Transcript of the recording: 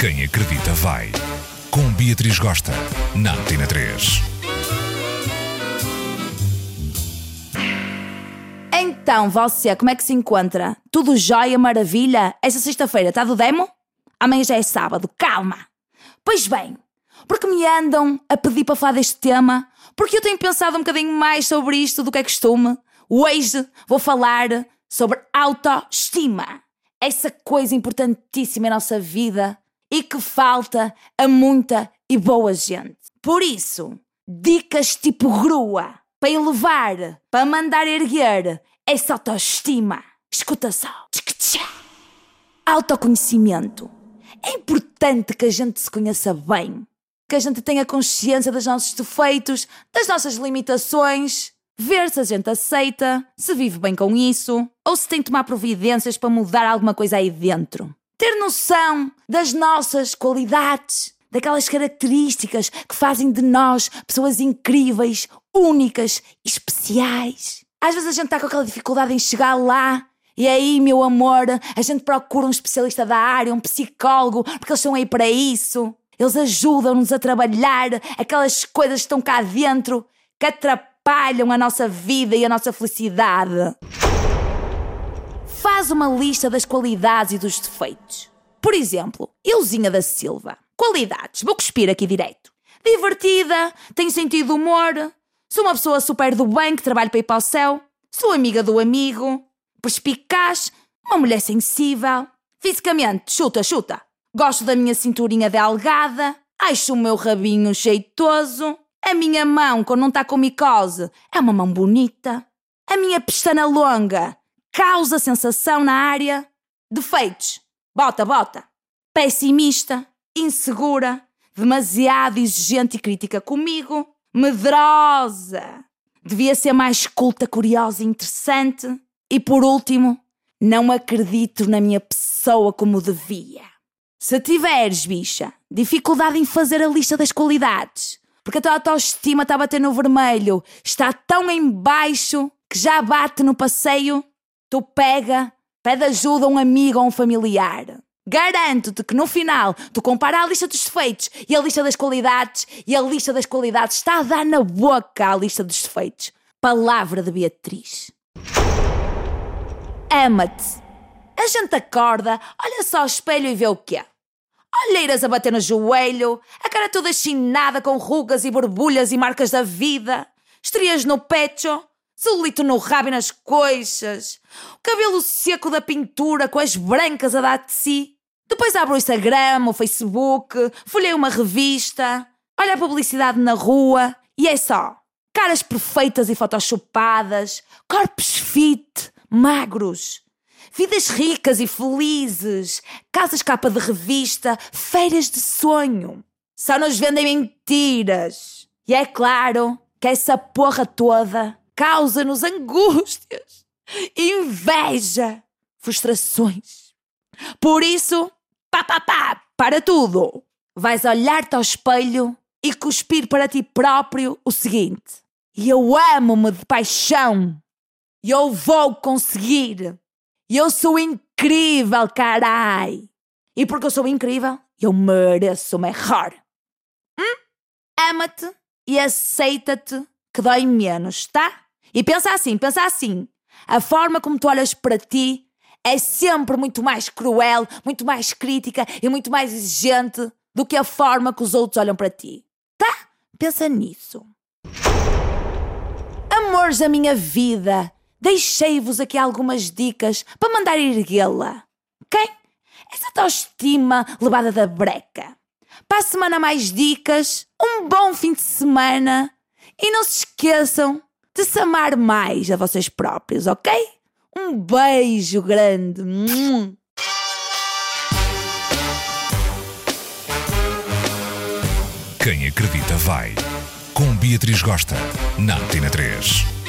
Quem acredita vai. Com Beatriz Gosta, na Antena 3. Então, você, como é que se encontra? Tudo jóia, maravilha? Esta sexta-feira está do demo? Amanhã já é sábado, calma! Pois bem, porque me andam a pedir para falar deste tema? Porque eu tenho pensado um bocadinho mais sobre isto do que é costume. Hoje vou falar sobre autoestima. Essa coisa importantíssima em nossa vida e que falta a muita e boa gente. Por isso, dicas tipo grua para elevar, para mandar erguer essa autoestima. Escuta só. Autoconhecimento. É importante que a gente se conheça bem, que a gente tenha consciência dos nossos defeitos, das nossas limitações, ver se a gente aceita, se vive bem com isso, ou se tem de tomar providências para mudar alguma coisa aí dentro. Noção das nossas qualidades, daquelas características que fazem de nós pessoas incríveis, únicas, especiais. Às vezes a gente está com aquela dificuldade em chegar lá. E aí, meu amor, a gente procura um especialista da área, um psicólogo, porque eles estão aí para isso. Eles ajudam-nos a trabalhar aquelas coisas que estão cá dentro que atrapalham a nossa vida e a nossa felicidade. Faz uma lista das qualidades e dos defeitos. Por exemplo, Euzinha da Silva. Qualidades. Vou cuspir aqui direito. Divertida, tenho sentido humor, sou uma pessoa super do bem que trabalha para ir para o céu, sou amiga do amigo, perspicaz, uma mulher sensível, fisicamente, chuta, chuta. Gosto da minha cinturinha delgada, acho o meu rabinho jeitoso, a minha mão, quando não está com micose, é uma mão bonita, a minha pestana longa causa sensação na área. Defeitos, bota, bota. Pessimista, insegura, demasiado exigente e crítica comigo, medrosa, devia ser mais culta, curiosa e interessante. E por último, não acredito na minha pessoa como devia. Se tiveres, bicha, dificuldade em fazer a lista das qualidades, porque a tua autoestima está a bater no vermelho, está tão em baixo que já bate no passeio, tu pega, pede ajuda a um amigo ou um familiar. Garanto-te que no final tu compara a lista dos defeitos e a lista das qualidades e a lista das qualidades está a dar na boca a lista dos defeitos. Palavra de Beatriz. Ama-te. A gente acorda, olha só ao espelho e vê o quê? Olheiras a bater no joelho, a cara toda chinada com rugas e borbulhas e marcas da vida, estrias no pecho, celulito no rabo e nas coxas, o cabelo seco da pintura com as brancas a dar de si. Depois abre o Instagram, o Facebook, folhei uma revista, olha a publicidade na rua e é só. Caras perfeitas e photoshopadas, corpos fit, magros, vidas ricas e felizes, casas capa de revista, feiras de sonho. Só nos vendem mentiras. E é claro que essa porra toda causa-nos angústias, inveja, frustrações. Por isso, pá, pá, pá, para tudo. Vais olhar-te ao espelho e cuspir para ti próprio o seguinte: Eu amo-me de paixão. Eu vou conseguir. Eu sou incrível, carai. E porque eu sou incrível, eu mereço o melhor. Hum? Ama-te e aceita-te que dói menos, tá? E pensa assim, pensa assim. A forma como tu olhas para ti é sempre muito mais cruel, muito mais crítica e muito mais exigente do que a forma que os outros olham para ti. Tá? Pensa nisso. Amores da minha vida, deixei-vos aqui algumas dicas para mandar erguê-la. Ok? Essa autoestima levada da breca. Para a semana mais dicas, um bom fim de semana e não se esqueçam de se amar mais a vocês próprios, ok? Um beijo grande. Quem acredita vai. Com Beatriz Gosta, na Antena 3.